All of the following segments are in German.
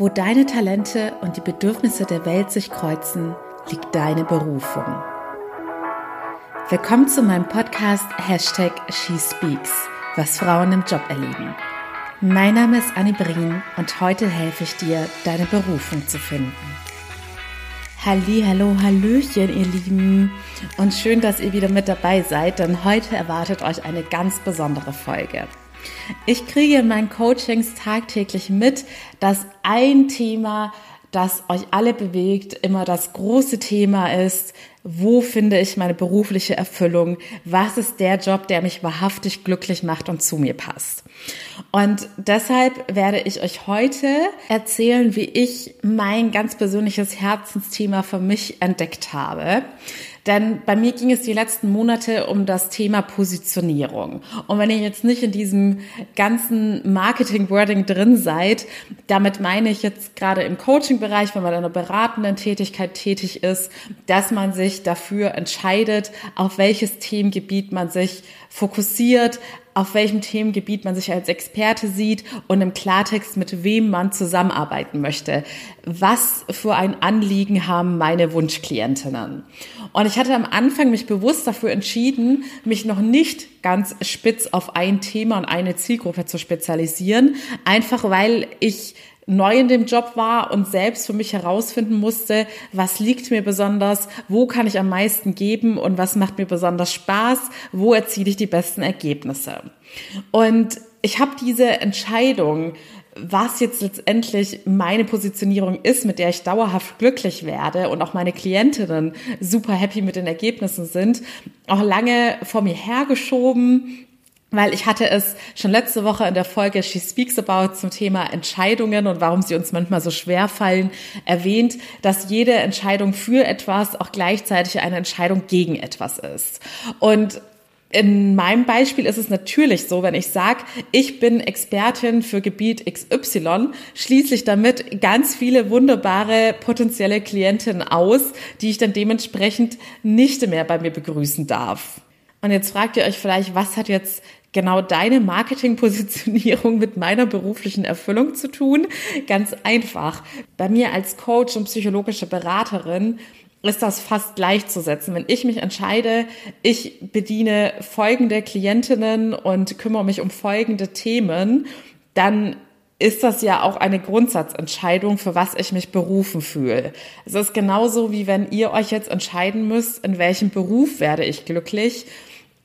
Wo deine Talente und die Bedürfnisse der Welt sich kreuzen, liegt deine Berufung. Willkommen zu meinem Podcast Hashtag SheSpeaks, was Frauen im Job erleben. Mein Name ist Annie Brien und heute helfe ich dir, deine Berufung zu finden. Halli, hallo, hallöchen, ihr Lieben. Und schön, dass ihr wieder mit dabei seid, denn heute erwartet euch eine ganz besondere Folge. Ich kriege in meinen Coachings tagtäglich mit, dass ein Thema, das euch alle bewegt, immer das große Thema ist, wo finde ich meine berufliche Erfüllung? Was ist der Job, der mich wahrhaftig glücklich macht und zu mir passt? Und deshalb werde ich euch heute erzählen, wie ich mein ganz persönliches Herzensthema für mich entdeckt habe. Denn bei mir ging es die letzten Monate um das Thema Positionierung. Und wenn ihr jetzt nicht in diesem ganzen Marketing-Wording drin seid, damit meine ich jetzt gerade im Coaching-Bereich, wenn man in einer beratenden Tätigkeit tätig ist, dass man sich dafür entscheidet, auf welches Themengebiet man sich fokussiert, auf welchem Themengebiet man sich als Experte sieht und im Klartext mit wem man zusammenarbeiten möchte. Was für ein Anliegen haben meine Wunschklientinnen? Und ich hatte am Anfang mich bewusst dafür entschieden, mich noch nicht ganz spitz auf ein Thema und eine Zielgruppe zu spezialisieren, einfach weil ich neu in dem Job war und selbst für mich herausfinden musste, was liegt mir besonders, wo kann ich am meisten geben und was macht mir besonders Spaß, wo erziele ich die besten Ergebnisse. Und ich habe diese Entscheidung, was jetzt letztendlich meine Positionierung ist, mit der ich dauerhaft glücklich werde und auch meine Klientinnen super happy mit den Ergebnissen sind, auch lange vor mir hergeschoben weil ich hatte es schon letzte Woche in der Folge She Speaks About zum Thema Entscheidungen und warum sie uns manchmal so schwer fallen erwähnt, dass jede Entscheidung für etwas auch gleichzeitig eine Entscheidung gegen etwas ist. Und in meinem Beispiel ist es natürlich so, wenn ich sage, ich bin Expertin für Gebiet XY, schließe ich damit ganz viele wunderbare potenzielle Klientinnen aus, die ich dann dementsprechend nicht mehr bei mir begrüßen darf. Und jetzt fragt ihr euch vielleicht, was hat jetzt genau deine Marketingpositionierung mit meiner beruflichen Erfüllung zu tun? Ganz einfach. Bei mir als Coach und psychologische Beraterin ist das fast gleichzusetzen. Wenn ich mich entscheide, ich bediene folgende Klientinnen und kümmere mich um folgende Themen, dann ist das ja auch eine Grundsatzentscheidung, für was ich mich berufen fühle. Es ist genauso wie wenn ihr euch jetzt entscheiden müsst, in welchem Beruf werde ich glücklich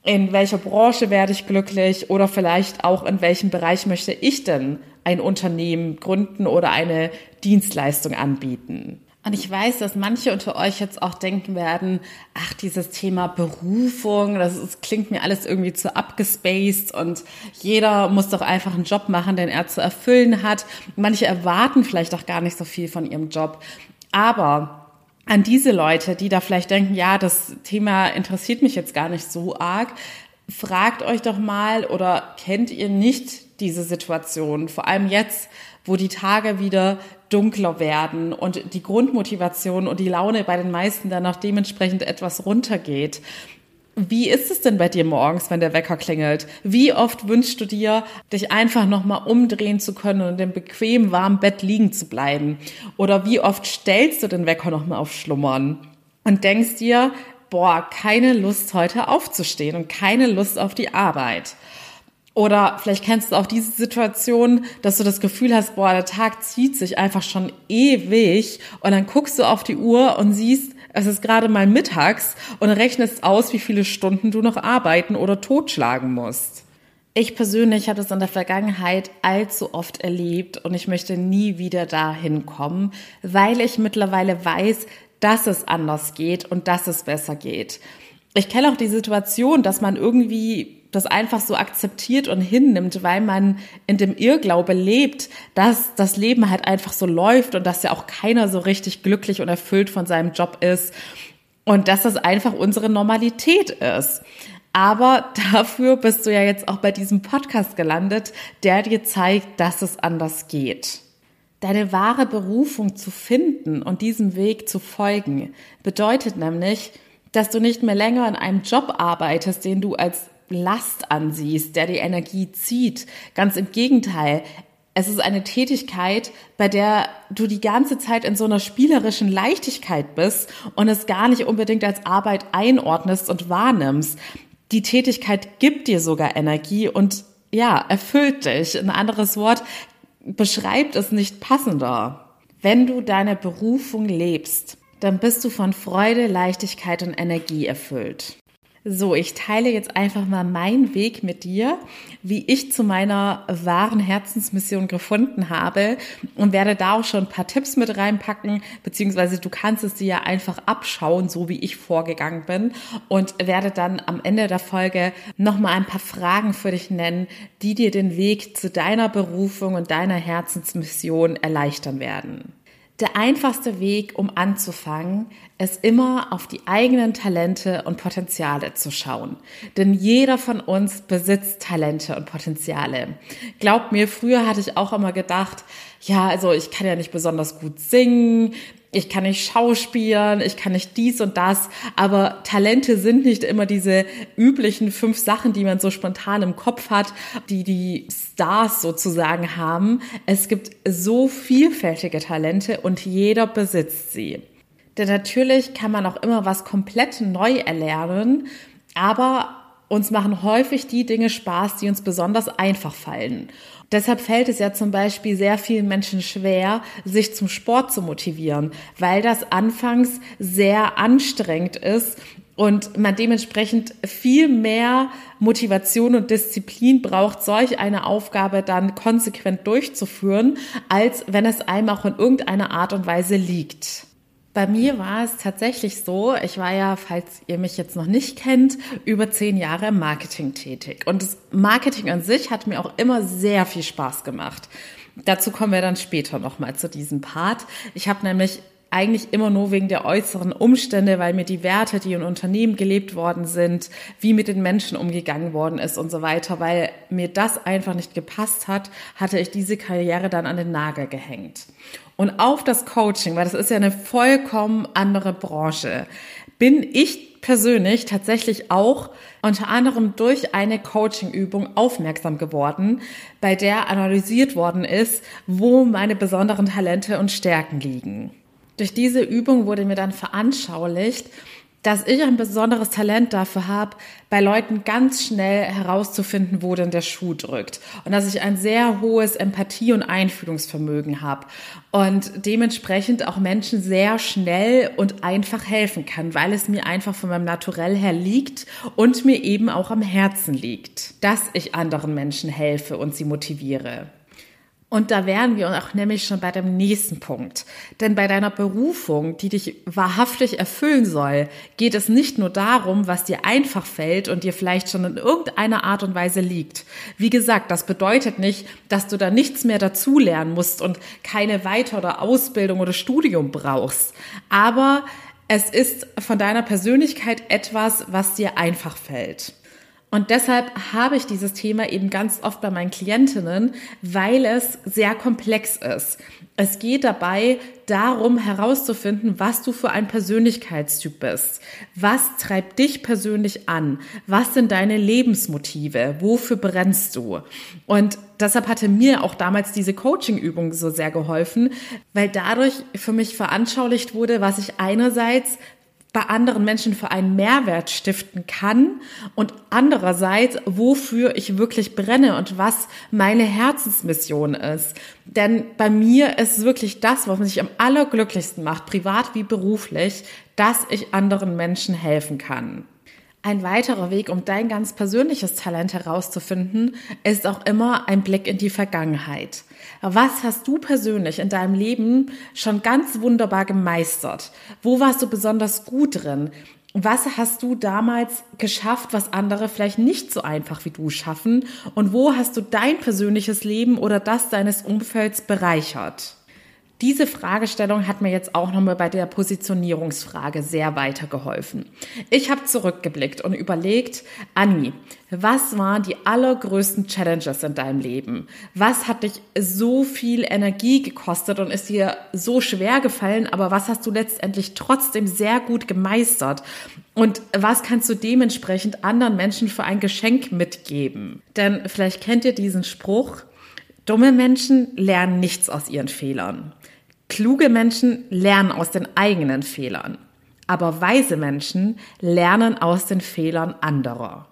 in welcher Branche werde ich glücklich oder vielleicht auch in welchem Bereich möchte ich denn ein Unternehmen gründen oder eine Dienstleistung anbieten. Und ich weiß, dass manche unter euch jetzt auch denken werden, ach, dieses Thema Berufung, das, das klingt mir alles irgendwie zu abgespaced und jeder muss doch einfach einen Job machen, den er zu erfüllen hat. Manche erwarten vielleicht auch gar nicht so viel von ihrem Job. Aber an diese Leute, die da vielleicht denken, ja, das Thema interessiert mich jetzt gar nicht so arg, fragt euch doch mal oder kennt ihr nicht diese Situation, vor allem jetzt, wo die Tage wieder dunkler werden und die Grundmotivation und die Laune bei den meisten dann auch dementsprechend etwas runtergeht. Wie ist es denn bei dir morgens, wenn der Wecker klingelt? Wie oft wünschst du dir, dich einfach nochmal umdrehen zu können und im bequem warmen Bett liegen zu bleiben? Oder wie oft stellst du den Wecker nochmal auf Schlummern und denkst dir, boah, keine Lust heute aufzustehen und keine Lust auf die Arbeit? Oder vielleicht kennst du auch diese Situation, dass du das Gefühl hast, boah, der Tag zieht sich einfach schon ewig und dann guckst du auf die Uhr und siehst, es ist gerade mal mittags und rechnest aus, wie viele Stunden du noch arbeiten oder totschlagen musst. Ich persönlich habe es in der Vergangenheit allzu oft erlebt und ich möchte nie wieder dahin kommen, weil ich mittlerweile weiß, dass es anders geht und dass es besser geht. Ich kenne auch die Situation, dass man irgendwie das einfach so akzeptiert und hinnimmt, weil man in dem Irrglaube lebt, dass das Leben halt einfach so läuft und dass ja auch keiner so richtig glücklich und erfüllt von seinem Job ist und dass das einfach unsere Normalität ist. Aber dafür bist du ja jetzt auch bei diesem Podcast gelandet, der dir zeigt, dass es anders geht. Deine wahre Berufung zu finden und diesem Weg zu folgen, bedeutet nämlich, dass du nicht mehr länger in einem Job arbeitest, den du als Last ansiehst, der die Energie zieht. Ganz im Gegenteil. Es ist eine Tätigkeit, bei der du die ganze Zeit in so einer spielerischen Leichtigkeit bist und es gar nicht unbedingt als Arbeit einordnest und wahrnimmst. Die Tätigkeit gibt dir sogar Energie und ja, erfüllt dich. Ein anderes Wort beschreibt es nicht passender. Wenn du deine Berufung lebst, dann bist du von Freude, Leichtigkeit und Energie erfüllt. So, ich teile jetzt einfach mal meinen Weg mit dir, wie ich zu meiner wahren Herzensmission gefunden habe und werde da auch schon ein paar Tipps mit reinpacken, beziehungsweise du kannst es dir ja einfach abschauen, so wie ich vorgegangen bin und werde dann am Ende der Folge nochmal ein paar Fragen für dich nennen, die dir den Weg zu deiner Berufung und deiner Herzensmission erleichtern werden. Der einfachste Weg, um anzufangen, ist immer auf die eigenen Talente und Potenziale zu schauen. Denn jeder von uns besitzt Talente und Potenziale. Glaub mir, früher hatte ich auch immer gedacht, ja, also ich kann ja nicht besonders gut singen, ich kann nicht schauspielen, ich kann nicht dies und das, aber Talente sind nicht immer diese üblichen fünf Sachen, die man so spontan im Kopf hat, die die Stars sozusagen haben. Es gibt so vielfältige Talente und jeder besitzt sie. Denn natürlich kann man auch immer was komplett neu erlernen, aber uns machen häufig die Dinge Spaß, die uns besonders einfach fallen. Deshalb fällt es ja zum Beispiel sehr vielen Menschen schwer, sich zum Sport zu motivieren, weil das anfangs sehr anstrengend ist und man dementsprechend viel mehr Motivation und Disziplin braucht, solch eine Aufgabe dann konsequent durchzuführen, als wenn es einem auch in irgendeiner Art und Weise liegt. Bei mir war es tatsächlich so, ich war ja, falls ihr mich jetzt noch nicht kennt, über zehn Jahre im Marketing tätig. Und das Marketing an sich hat mir auch immer sehr viel Spaß gemacht. Dazu kommen wir dann später nochmal zu diesem Part. Ich habe nämlich eigentlich immer nur wegen der äußeren Umstände, weil mir die Werte, die in Unternehmen gelebt worden sind, wie mit den Menschen umgegangen worden ist und so weiter, weil mir das einfach nicht gepasst hat, hatte ich diese Karriere dann an den Nagel gehängt. Und auf das Coaching, weil das ist ja eine vollkommen andere Branche, bin ich persönlich tatsächlich auch unter anderem durch eine Coaching-Übung aufmerksam geworden, bei der analysiert worden ist, wo meine besonderen Talente und Stärken liegen. Durch diese Übung wurde mir dann veranschaulicht, dass ich ein besonderes Talent dafür habe, bei Leuten ganz schnell herauszufinden, wo denn der Schuh drückt. Und dass ich ein sehr hohes Empathie- und Einfühlungsvermögen habe. Und dementsprechend auch Menschen sehr schnell und einfach helfen kann, weil es mir einfach von meinem Naturell her liegt und mir eben auch am Herzen liegt, dass ich anderen Menschen helfe und sie motiviere. Und da wären wir auch nämlich schon bei dem nächsten Punkt. Denn bei deiner Berufung, die dich wahrhaftig erfüllen soll, geht es nicht nur darum, was dir einfach fällt und dir vielleicht schon in irgendeiner Art und Weise liegt. Wie gesagt, das bedeutet nicht, dass du da nichts mehr dazulernen musst und keine weitere Ausbildung oder Studium brauchst. Aber es ist von deiner Persönlichkeit etwas, was dir einfach fällt. Und deshalb habe ich dieses Thema eben ganz oft bei meinen Klientinnen, weil es sehr komplex ist. Es geht dabei darum herauszufinden, was du für ein Persönlichkeitstyp bist. Was treibt dich persönlich an? Was sind deine Lebensmotive? Wofür brennst du? Und deshalb hatte mir auch damals diese Coaching-Übung so sehr geholfen, weil dadurch für mich veranschaulicht wurde, was ich einerseits bei anderen Menschen für einen Mehrwert stiften kann und andererseits, wofür ich wirklich brenne und was meine Herzensmission ist. Denn bei mir ist wirklich das, was mich am allerglücklichsten macht, privat wie beruflich, dass ich anderen Menschen helfen kann. Ein weiterer Weg, um dein ganz persönliches Talent herauszufinden, ist auch immer ein Blick in die Vergangenheit. Was hast du persönlich in deinem Leben schon ganz wunderbar gemeistert? Wo warst du besonders gut drin? Was hast du damals geschafft, was andere vielleicht nicht so einfach wie du schaffen? Und wo hast du dein persönliches Leben oder das deines Umfelds bereichert? Diese Fragestellung hat mir jetzt auch nochmal bei der Positionierungsfrage sehr weitergeholfen. Ich habe zurückgeblickt und überlegt, Anni, was waren die allergrößten Challenges in deinem Leben? Was hat dich so viel Energie gekostet und ist dir so schwer gefallen, aber was hast du letztendlich trotzdem sehr gut gemeistert? Und was kannst du dementsprechend anderen Menschen für ein Geschenk mitgeben? Denn vielleicht kennt ihr diesen Spruch, Dumme Menschen lernen nichts aus ihren Fehlern. Kluge Menschen lernen aus den eigenen Fehlern. Aber weise Menschen lernen aus den Fehlern anderer.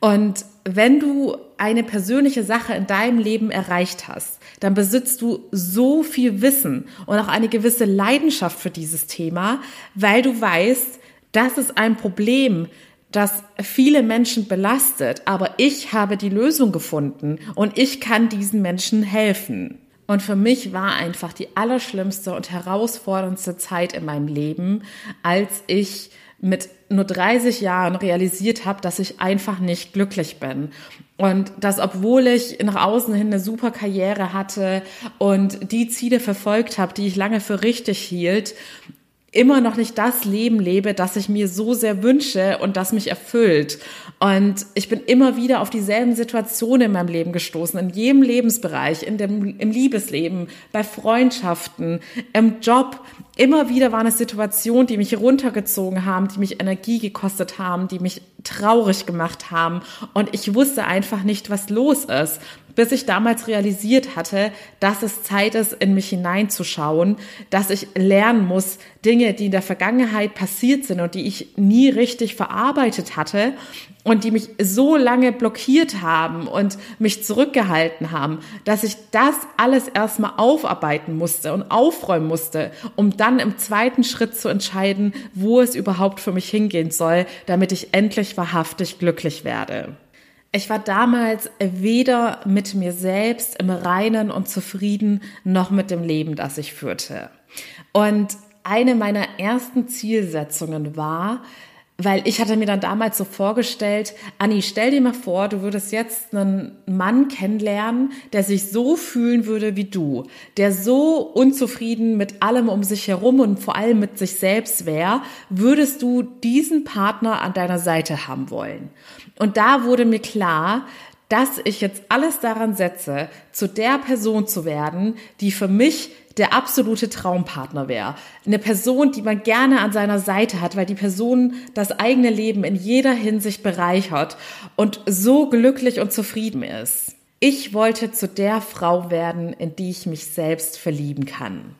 Und wenn du eine persönliche Sache in deinem Leben erreicht hast, dann besitzt du so viel Wissen und auch eine gewisse Leidenschaft für dieses Thema, weil du weißt, das ist ein Problem, das viele Menschen belastet, aber ich habe die Lösung gefunden und ich kann diesen Menschen helfen. Und für mich war einfach die allerschlimmste und herausforderndste Zeit in meinem Leben, als ich mit nur 30 Jahren realisiert habe, dass ich einfach nicht glücklich bin. Und dass obwohl ich nach außen hin eine super Karriere hatte und die Ziele verfolgt habe, die ich lange für richtig hielt, immer noch nicht das Leben lebe, das ich mir so sehr wünsche und das mich erfüllt. Und ich bin immer wieder auf dieselben Situationen in meinem Leben gestoßen, in jedem Lebensbereich, in dem, im Liebesleben, bei Freundschaften, im Job. Immer wieder waren es Situationen, die mich runtergezogen haben, die mich Energie gekostet haben, die mich traurig gemacht haben. Und ich wusste einfach nicht, was los ist bis ich damals realisiert hatte, dass es Zeit ist, in mich hineinzuschauen, dass ich lernen muss, Dinge, die in der Vergangenheit passiert sind und die ich nie richtig verarbeitet hatte und die mich so lange blockiert haben und mich zurückgehalten haben, dass ich das alles erstmal aufarbeiten musste und aufräumen musste, um dann im zweiten Schritt zu entscheiden, wo es überhaupt für mich hingehen soll, damit ich endlich wahrhaftig glücklich werde. Ich war damals weder mit mir selbst im Reinen und zufrieden, noch mit dem Leben, das ich führte. Und eine meiner ersten Zielsetzungen war, weil ich hatte mir dann damals so vorgestellt, Anni, stell dir mal vor, du würdest jetzt einen Mann kennenlernen, der sich so fühlen würde wie du, der so unzufrieden mit allem um sich herum und vor allem mit sich selbst wäre, würdest du diesen Partner an deiner Seite haben wollen? Und da wurde mir klar, dass ich jetzt alles daran setze, zu der Person zu werden, die für mich der absolute Traumpartner wäre. Eine Person, die man gerne an seiner Seite hat, weil die Person das eigene Leben in jeder Hinsicht bereichert und so glücklich und zufrieden ist. Ich wollte zu der Frau werden, in die ich mich selbst verlieben kann.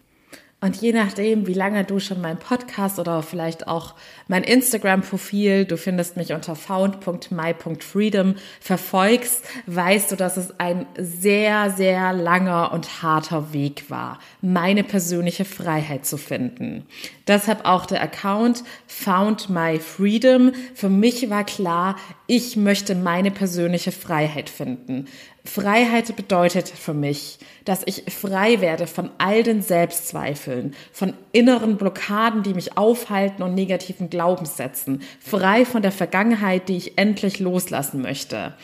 Und je nachdem, wie lange du schon meinen Podcast oder vielleicht auch mein Instagram-Profil, du findest mich unter found.my.freedom, verfolgst, weißt du, dass es ein sehr, sehr langer und harter Weg war, meine persönliche Freiheit zu finden. Deshalb auch der Account Found My Freedom. Für mich war klar, ich möchte meine persönliche Freiheit finden. Freiheit bedeutet für mich, dass ich frei werde von all den Selbstzweifeln, von inneren Blockaden, die mich aufhalten und negativen Glaubenssätzen, frei von der Vergangenheit, die ich endlich loslassen möchte.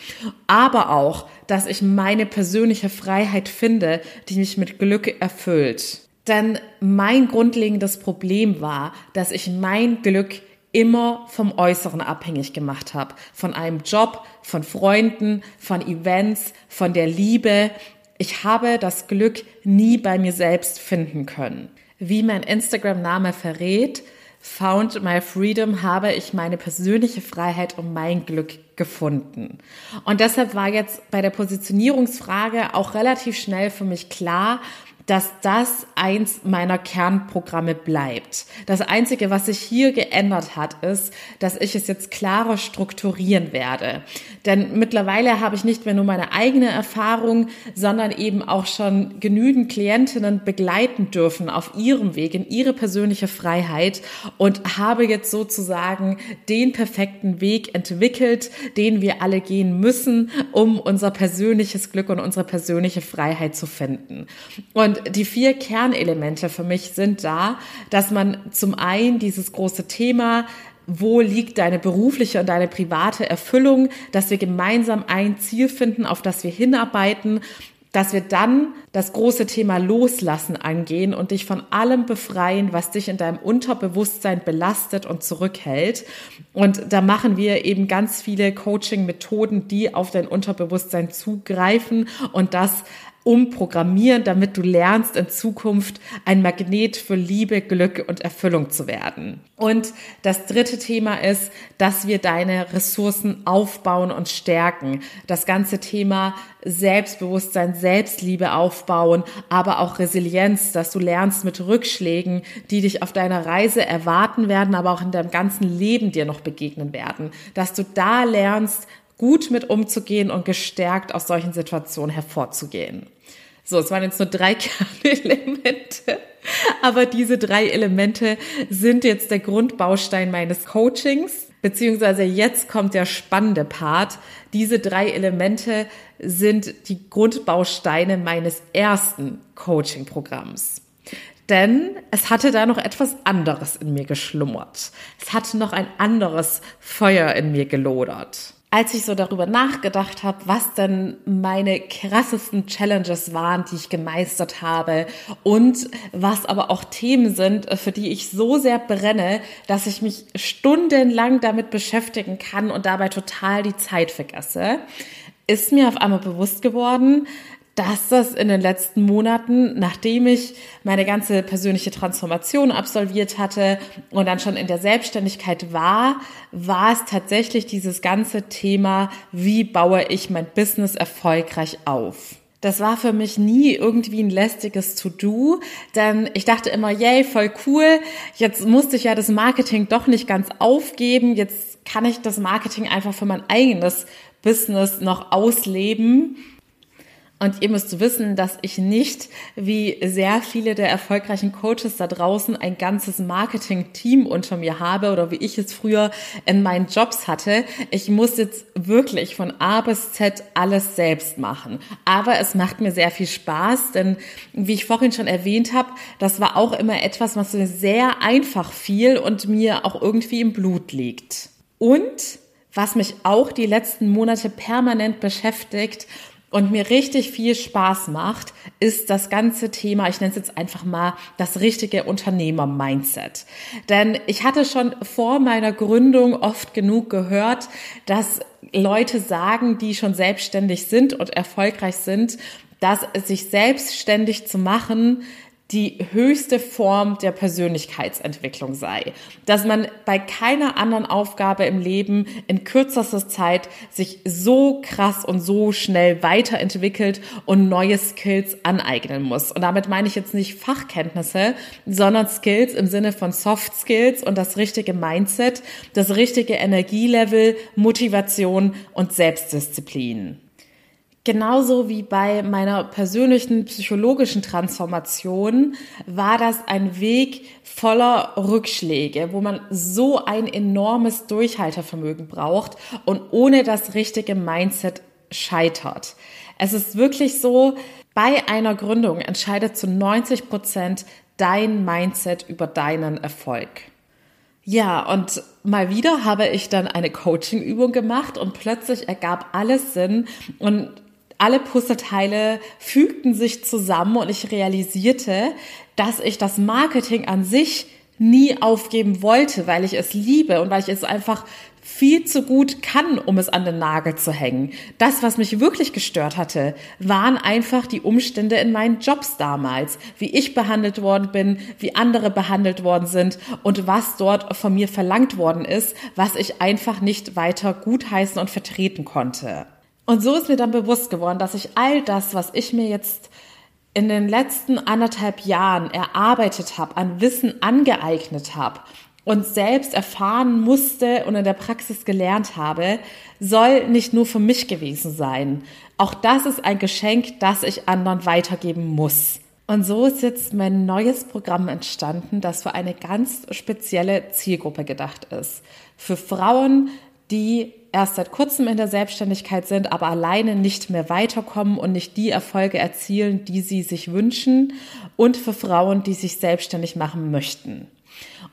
Aber auch, dass ich meine persönliche Freiheit finde, die mich mit Glück erfüllt. Denn mein grundlegendes Problem war, dass ich mein Glück immer vom Äußeren abhängig gemacht habe. Von einem Job, von Freunden, von Events, von der Liebe. Ich habe das Glück nie bei mir selbst finden können. Wie mein Instagram-Name verrät, Found My Freedom habe ich meine persönliche Freiheit und mein Glück gefunden. Und deshalb war jetzt bei der Positionierungsfrage auch relativ schnell für mich klar, dass das eins meiner Kernprogramme bleibt. Das Einzige, was sich hier geändert hat, ist, dass ich es jetzt klarer strukturieren werde. Denn mittlerweile habe ich nicht mehr nur meine eigene Erfahrung, sondern eben auch schon genügend Klientinnen begleiten dürfen auf ihrem Weg, in ihre persönliche Freiheit und habe jetzt sozusagen den perfekten Weg entwickelt, den wir alle gehen müssen, um unser persönliches Glück und unsere persönliche Freiheit zu finden. Und und die vier Kernelemente für mich sind da, dass man zum einen dieses große Thema wo liegt deine berufliche und deine private Erfüllung, dass wir gemeinsam ein Ziel finden, auf das wir hinarbeiten, dass wir dann das große Thema Loslassen angehen und dich von allem befreien, was dich in deinem Unterbewusstsein belastet und zurückhält. Und da machen wir eben ganz viele Coaching-Methoden, die auf dein Unterbewusstsein zugreifen und das umprogrammieren, damit du lernst, in Zukunft ein Magnet für Liebe, Glück und Erfüllung zu werden. Und das dritte Thema ist, dass wir deine Ressourcen aufbauen und stärken. Das ganze Thema Selbstbewusstsein, Selbstliebe aufbauen, aber auch Resilienz, dass du lernst mit Rückschlägen, die dich auf deiner Reise erwarten werden, aber auch in deinem ganzen Leben dir noch begegnen werden. Dass du da lernst, gut mit umzugehen und gestärkt aus solchen Situationen hervorzugehen. So, es waren jetzt nur drei Kernelemente, aber diese drei Elemente sind jetzt der Grundbaustein meines Coachings, beziehungsweise jetzt kommt der spannende Part. Diese drei Elemente sind die Grundbausteine meines ersten Coaching-Programms. Denn es hatte da noch etwas anderes in mir geschlummert. Es hatte noch ein anderes Feuer in mir gelodert als ich so darüber nachgedacht habe, was denn meine krassesten Challenges waren, die ich gemeistert habe und was aber auch Themen sind, für die ich so sehr brenne, dass ich mich stundenlang damit beschäftigen kann und dabei total die Zeit vergesse, ist mir auf einmal bewusst geworden, dass das in den letzten Monaten, nachdem ich meine ganze persönliche Transformation absolviert hatte und dann schon in der Selbstständigkeit war, war es tatsächlich dieses ganze Thema, wie baue ich mein Business erfolgreich auf. Das war für mich nie irgendwie ein lästiges To-Do, denn ich dachte immer, yay, voll cool, jetzt musste ich ja das Marketing doch nicht ganz aufgeben, jetzt kann ich das Marketing einfach für mein eigenes Business noch ausleben und ihr müsst wissen, dass ich nicht, wie sehr viele der erfolgreichen Coaches da draußen, ein ganzes Marketing-Team unter mir habe oder wie ich es früher in meinen Jobs hatte. Ich muss jetzt wirklich von A bis Z alles selbst machen. Aber es macht mir sehr viel Spaß, denn wie ich vorhin schon erwähnt habe, das war auch immer etwas, was mir sehr einfach fiel und mir auch irgendwie im Blut liegt. Und was mich auch die letzten Monate permanent beschäftigt, und mir richtig viel Spaß macht, ist das ganze Thema, ich nenne es jetzt einfach mal das richtige Unternehmer-Mindset. Denn ich hatte schon vor meiner Gründung oft genug gehört, dass Leute sagen, die schon selbstständig sind und erfolgreich sind, dass sich selbstständig zu machen die höchste Form der Persönlichkeitsentwicklung sei. Dass man bei keiner anderen Aufgabe im Leben in kürzester Zeit sich so krass und so schnell weiterentwickelt und neue Skills aneignen muss. Und damit meine ich jetzt nicht Fachkenntnisse, sondern Skills im Sinne von Soft Skills und das richtige Mindset, das richtige Energielevel, Motivation und Selbstdisziplin. Genauso wie bei meiner persönlichen psychologischen Transformation war das ein Weg voller Rückschläge, wo man so ein enormes Durchhaltevermögen braucht und ohne das richtige Mindset scheitert. Es ist wirklich so, bei einer Gründung entscheidet zu 90 Prozent dein Mindset über deinen Erfolg. Ja, und mal wieder habe ich dann eine Coaching-Übung gemacht und plötzlich ergab alles Sinn und alle Puzzleteile fügten sich zusammen und ich realisierte, dass ich das Marketing an sich nie aufgeben wollte, weil ich es liebe und weil ich es einfach viel zu gut kann, um es an den Nagel zu hängen. Das, was mich wirklich gestört hatte, waren einfach die Umstände in meinen Jobs damals, wie ich behandelt worden bin, wie andere behandelt worden sind und was dort von mir verlangt worden ist, was ich einfach nicht weiter gutheißen und vertreten konnte. Und so ist mir dann bewusst geworden, dass ich all das, was ich mir jetzt in den letzten anderthalb Jahren erarbeitet habe, an Wissen angeeignet habe und selbst erfahren musste und in der Praxis gelernt habe, soll nicht nur für mich gewesen sein. Auch das ist ein Geschenk, das ich anderen weitergeben muss. Und so ist jetzt mein neues Programm entstanden, das für eine ganz spezielle Zielgruppe gedacht ist. Für Frauen, die erst seit kurzem in der Selbstständigkeit sind, aber alleine nicht mehr weiterkommen und nicht die Erfolge erzielen, die sie sich wünschen und für Frauen, die sich selbstständig machen möchten.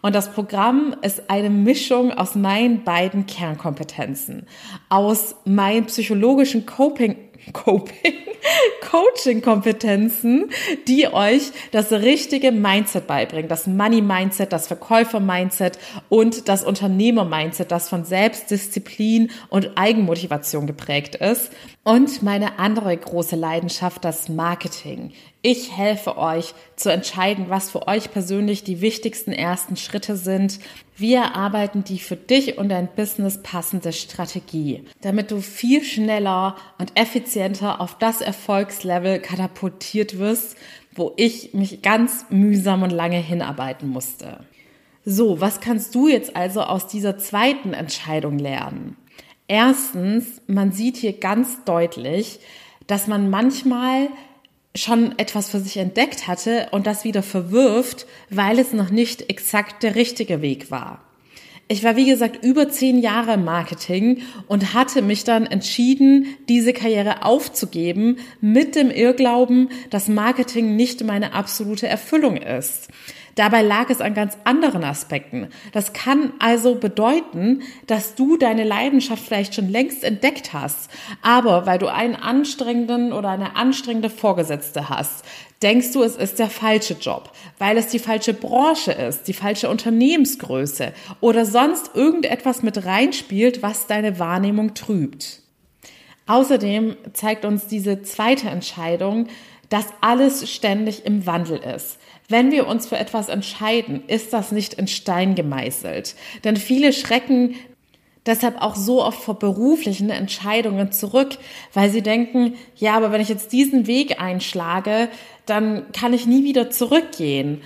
Und das Programm ist eine Mischung aus meinen beiden Kernkompetenzen, aus meinen psychologischen Coping Coping, Coaching-Kompetenzen, die euch das richtige Mindset beibringen. Das Money-Mindset, das Verkäufer-Mindset und das Unternehmer-Mindset, das von Selbstdisziplin und Eigenmotivation geprägt ist. Und meine andere große Leidenschaft, das Marketing. Ich helfe euch zu entscheiden, was für euch persönlich die wichtigsten ersten Schritte sind. Wir erarbeiten die für dich und dein Business passende Strategie, damit du viel schneller und effizienter auf das Erfolgslevel katapultiert wirst, wo ich mich ganz mühsam und lange hinarbeiten musste. So, was kannst du jetzt also aus dieser zweiten Entscheidung lernen? Erstens, man sieht hier ganz deutlich, dass man manchmal schon etwas für sich entdeckt hatte und das wieder verwirft, weil es noch nicht exakt der richtige Weg war. Ich war, wie gesagt, über zehn Jahre im Marketing und hatte mich dann entschieden, diese Karriere aufzugeben mit dem Irrglauben, dass Marketing nicht meine absolute Erfüllung ist. Dabei lag es an ganz anderen Aspekten. Das kann also bedeuten, dass du deine Leidenschaft vielleicht schon längst entdeckt hast, aber weil du einen anstrengenden oder eine anstrengende Vorgesetzte hast, denkst du, es ist der falsche Job, weil es die falsche Branche ist, die falsche Unternehmensgröße oder sonst irgendetwas mit reinspielt, was deine Wahrnehmung trübt. Außerdem zeigt uns diese zweite Entscheidung, dass alles ständig im Wandel ist. Wenn wir uns für etwas entscheiden, ist das nicht in Stein gemeißelt. Denn viele schrecken deshalb auch so oft vor beruflichen Entscheidungen zurück, weil sie denken, ja, aber wenn ich jetzt diesen Weg einschlage, dann kann ich nie wieder zurückgehen.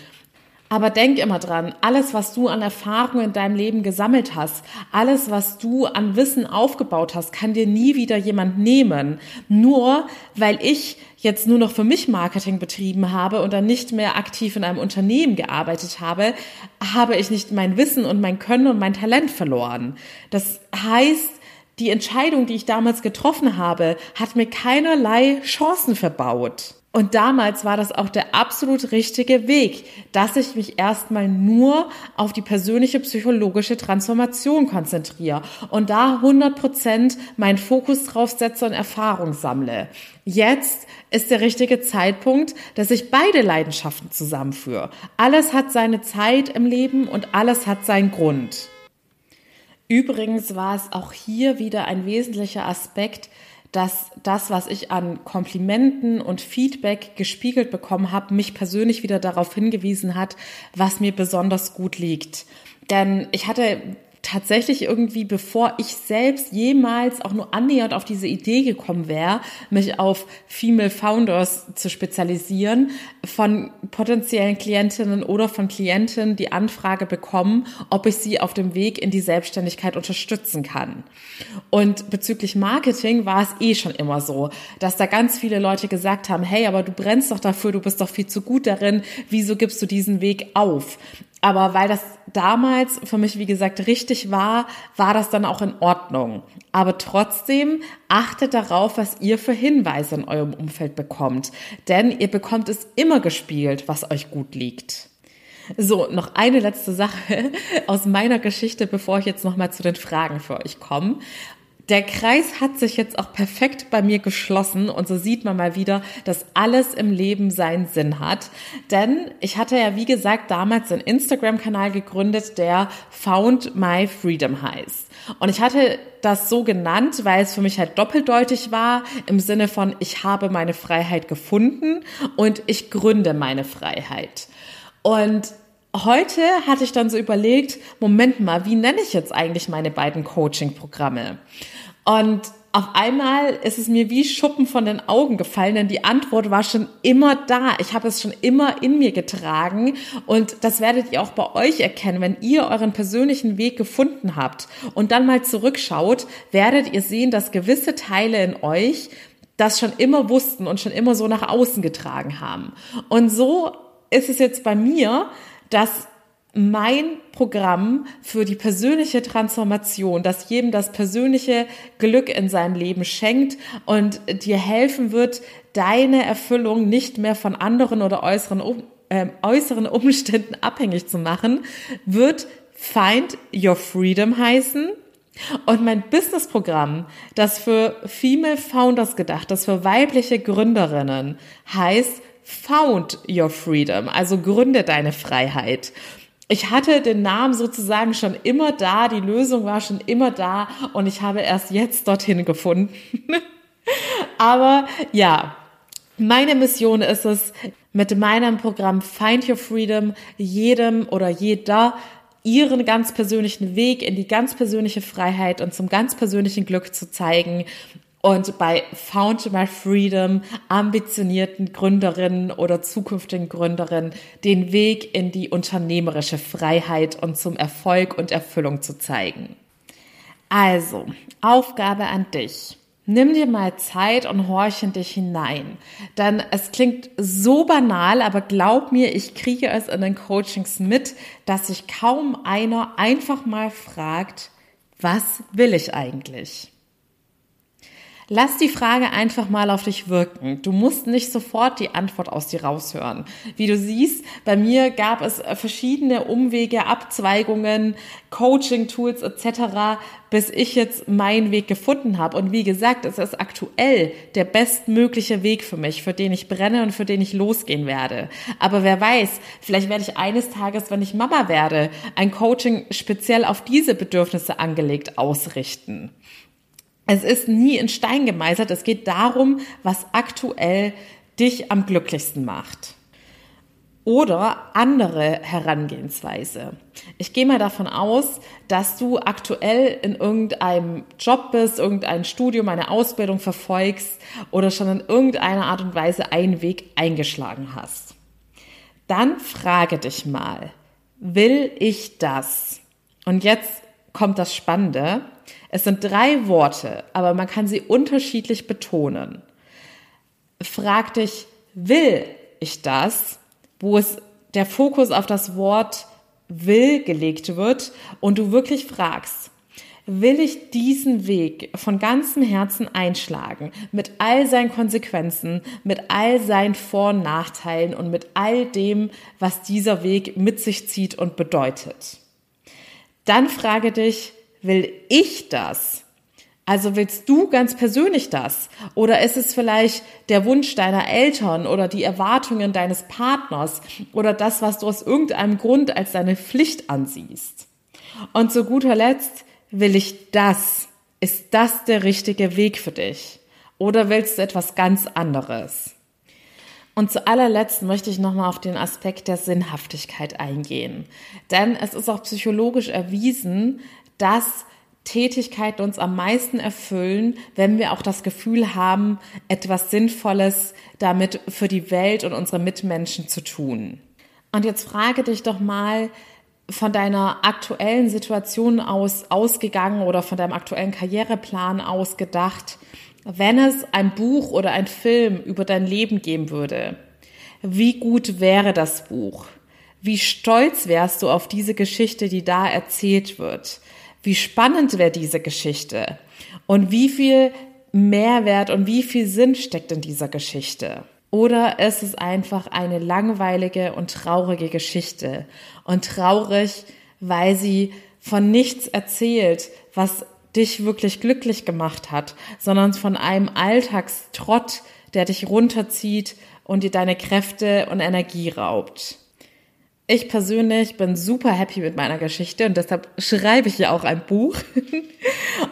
Aber denk immer dran, alles, was du an Erfahrung in deinem Leben gesammelt hast, alles, was du an Wissen aufgebaut hast, kann dir nie wieder jemand nehmen. Nur weil ich jetzt nur noch für mich Marketing betrieben habe und dann nicht mehr aktiv in einem Unternehmen gearbeitet habe, habe ich nicht mein Wissen und mein Können und mein Talent verloren. Das heißt, die Entscheidung, die ich damals getroffen habe, hat mir keinerlei Chancen verbaut. Und damals war das auch der absolut richtige Weg, dass ich mich erstmal nur auf die persönliche psychologische Transformation konzentriere und da 100 Prozent meinen Fokus drauf setze und Erfahrung sammle. Jetzt ist der richtige Zeitpunkt, dass ich beide Leidenschaften zusammenführe. Alles hat seine Zeit im Leben und alles hat seinen Grund. Übrigens war es auch hier wieder ein wesentlicher Aspekt, dass das, was ich an Komplimenten und Feedback gespiegelt bekommen habe, mich persönlich wieder darauf hingewiesen hat, was mir besonders gut liegt. Denn ich hatte tatsächlich irgendwie, bevor ich selbst jemals auch nur annähernd auf diese Idee gekommen wäre, mich auf Female Founders zu spezialisieren, von potenziellen Klientinnen oder von Klienten die Anfrage bekommen, ob ich sie auf dem Weg in die Selbstständigkeit unterstützen kann. Und bezüglich Marketing war es eh schon immer so, dass da ganz viele Leute gesagt haben, hey, aber du brennst doch dafür, du bist doch viel zu gut darin, wieso gibst du diesen Weg auf? Aber weil das damals für mich, wie gesagt, richtig war, war das dann auch in Ordnung. Aber trotzdem achtet darauf, was ihr für Hinweise in eurem Umfeld bekommt. Denn ihr bekommt es immer gespielt, was euch gut liegt. So, noch eine letzte Sache aus meiner Geschichte, bevor ich jetzt nochmal zu den Fragen für euch komme. Der Kreis hat sich jetzt auch perfekt bei mir geschlossen und so sieht man mal wieder, dass alles im Leben seinen Sinn hat. Denn ich hatte ja, wie gesagt, damals einen Instagram-Kanal gegründet, der Found My Freedom heißt. Und ich hatte das so genannt, weil es für mich halt doppeldeutig war, im Sinne von, ich habe meine Freiheit gefunden und ich gründe meine Freiheit. Und heute hatte ich dann so überlegt, Moment mal, wie nenne ich jetzt eigentlich meine beiden Coaching-Programme? Und auf einmal ist es mir wie Schuppen von den Augen gefallen, denn die Antwort war schon immer da. Ich habe es schon immer in mir getragen und das werdet ihr auch bei euch erkennen, wenn ihr euren persönlichen Weg gefunden habt und dann mal zurückschaut, werdet ihr sehen, dass gewisse Teile in euch das schon immer wussten und schon immer so nach außen getragen haben. Und so ist es jetzt bei mir, dass mein Programm für die persönliche Transformation, das jedem das persönliche Glück in seinem Leben schenkt und dir helfen wird, deine Erfüllung nicht mehr von anderen oder äußeren, äh, äußeren Umständen abhängig zu machen, wird Find Your Freedom heißen. Und mein Businessprogramm, das für Female Founders gedacht, das für weibliche Gründerinnen heißt Found Your Freedom, also gründe deine Freiheit. Ich hatte den Namen sozusagen schon immer da, die Lösung war schon immer da und ich habe erst jetzt dorthin gefunden. Aber ja, meine Mission ist es, mit meinem Programm Find Your Freedom jedem oder jeder ihren ganz persönlichen Weg in die ganz persönliche Freiheit und zum ganz persönlichen Glück zu zeigen und bei Found My Freedom ambitionierten Gründerinnen oder zukünftigen Gründerinnen den Weg in die unternehmerische Freiheit und zum Erfolg und Erfüllung zu zeigen. Also, Aufgabe an dich. Nimm dir mal Zeit und horch in dich hinein. Denn es klingt so banal, aber glaub mir, ich kriege es in den Coachings mit, dass sich kaum einer einfach mal fragt, was will ich eigentlich? Lass die Frage einfach mal auf dich wirken. Du musst nicht sofort die Antwort aus dir raushören. Wie du siehst, bei mir gab es verschiedene Umwege, Abzweigungen, Coaching-Tools etc., bis ich jetzt meinen Weg gefunden habe. Und wie gesagt, es ist aktuell der bestmögliche Weg für mich, für den ich brenne und für den ich losgehen werde. Aber wer weiß, vielleicht werde ich eines Tages, wenn ich Mama werde, ein Coaching speziell auf diese Bedürfnisse angelegt ausrichten. Es ist nie in Stein gemeißelt. Es geht darum, was aktuell dich am glücklichsten macht. Oder andere Herangehensweise. Ich gehe mal davon aus, dass du aktuell in irgendeinem Job bist, irgendein Studium, eine Ausbildung verfolgst oder schon in irgendeiner Art und Weise einen Weg eingeschlagen hast. Dann frage dich mal, will ich das? Und jetzt kommt das Spannende. Es sind drei Worte, aber man kann sie unterschiedlich betonen. Frag dich, will ich das? Wo es der Fokus auf das Wort will gelegt wird und du wirklich fragst, will ich diesen Weg von ganzem Herzen einschlagen, mit all seinen Konsequenzen, mit all seinen Vor- und Nachteilen und mit all dem, was dieser Weg mit sich zieht und bedeutet. Dann frage dich, will ich das? Also willst du ganz persönlich das? Oder ist es vielleicht der Wunsch deiner Eltern oder die Erwartungen deines Partners oder das, was du aus irgendeinem Grund als deine Pflicht ansiehst? Und zu guter Letzt, will ich das? Ist das der richtige Weg für dich? Oder willst du etwas ganz anderes? Und zu allerletzt möchte ich nochmal auf den Aspekt der Sinnhaftigkeit eingehen. Denn es ist auch psychologisch erwiesen, dass Tätigkeiten uns am meisten erfüllen, wenn wir auch das Gefühl haben, etwas Sinnvolles damit für die Welt und unsere Mitmenschen zu tun. Und jetzt frage dich doch mal von deiner aktuellen Situation aus ausgegangen oder von deinem aktuellen Karriereplan aus gedacht, wenn es ein Buch oder ein Film über dein Leben geben würde, wie gut wäre das Buch? Wie stolz wärst du auf diese Geschichte, die da erzählt wird? Wie spannend wäre diese Geschichte? Und wie viel Mehrwert und wie viel Sinn steckt in dieser Geschichte? Oder ist es einfach eine langweilige und traurige Geschichte? Und traurig, weil sie von nichts erzählt, was dich wirklich glücklich gemacht hat, sondern von einem Alltagstrott, der dich runterzieht und dir deine Kräfte und Energie raubt. Ich persönlich bin super happy mit meiner Geschichte und deshalb schreibe ich ja auch ein Buch.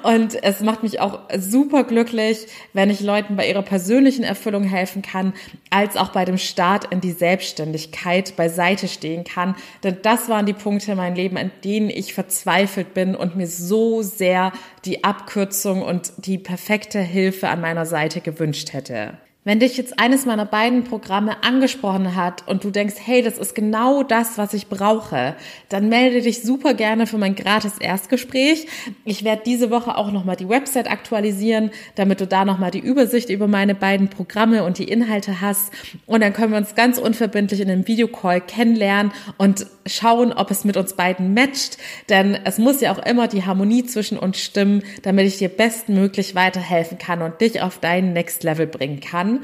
Und es macht mich auch super glücklich, wenn ich Leuten bei ihrer persönlichen Erfüllung helfen kann, als auch bei dem Start in die Selbstständigkeit beiseite stehen kann. Denn das waren die Punkte in meinem Leben, an denen ich verzweifelt bin und mir so sehr die Abkürzung und die perfekte Hilfe an meiner Seite gewünscht hätte. Wenn dich jetzt eines meiner beiden Programme angesprochen hat und du denkst, hey, das ist genau das, was ich brauche, dann melde dich super gerne für mein gratis Erstgespräch. Ich werde diese Woche auch nochmal die Website aktualisieren, damit du da nochmal die Übersicht über meine beiden Programme und die Inhalte hast. Und dann können wir uns ganz unverbindlich in einem Videocall kennenlernen und schauen, ob es mit uns beiden matcht. Denn es muss ja auch immer die Harmonie zwischen uns stimmen, damit ich dir bestmöglich weiterhelfen kann und dich auf deinen Next Level bringen kann.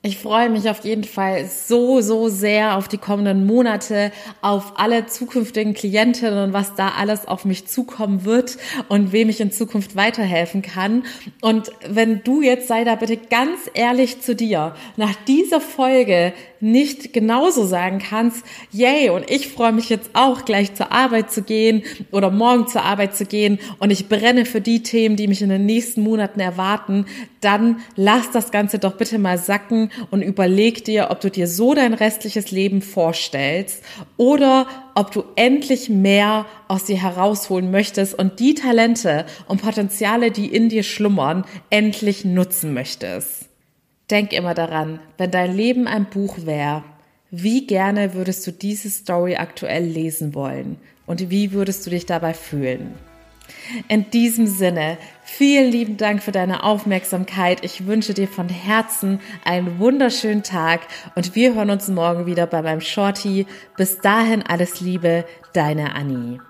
Ich freue mich auf jeden Fall so, so sehr auf die kommenden Monate, auf alle zukünftigen Klientinnen und was da alles auf mich zukommen wird und wem ich in Zukunft weiterhelfen kann. Und wenn du jetzt sei da bitte ganz ehrlich zu dir, nach dieser Folge nicht genauso sagen kannst, yay, und ich freue mich jetzt auch gleich zur Arbeit zu gehen oder morgen zur Arbeit zu gehen und ich brenne für die Themen, die mich in den nächsten Monaten erwarten, dann lass das Ganze doch bitte mal sacken und überleg dir, ob du dir so dein restliches Leben vorstellst oder ob du endlich mehr aus dir herausholen möchtest und die Talente und Potenziale, die in dir schlummern, endlich nutzen möchtest. Denk immer daran, wenn dein Leben ein Buch wäre, wie gerne würdest du diese Story aktuell lesen wollen und wie würdest du dich dabei fühlen? In diesem Sinne, vielen lieben Dank für deine Aufmerksamkeit. Ich wünsche dir von Herzen einen wunderschönen Tag und wir hören uns morgen wieder bei meinem Shorty. Bis dahin alles Liebe, deine Annie.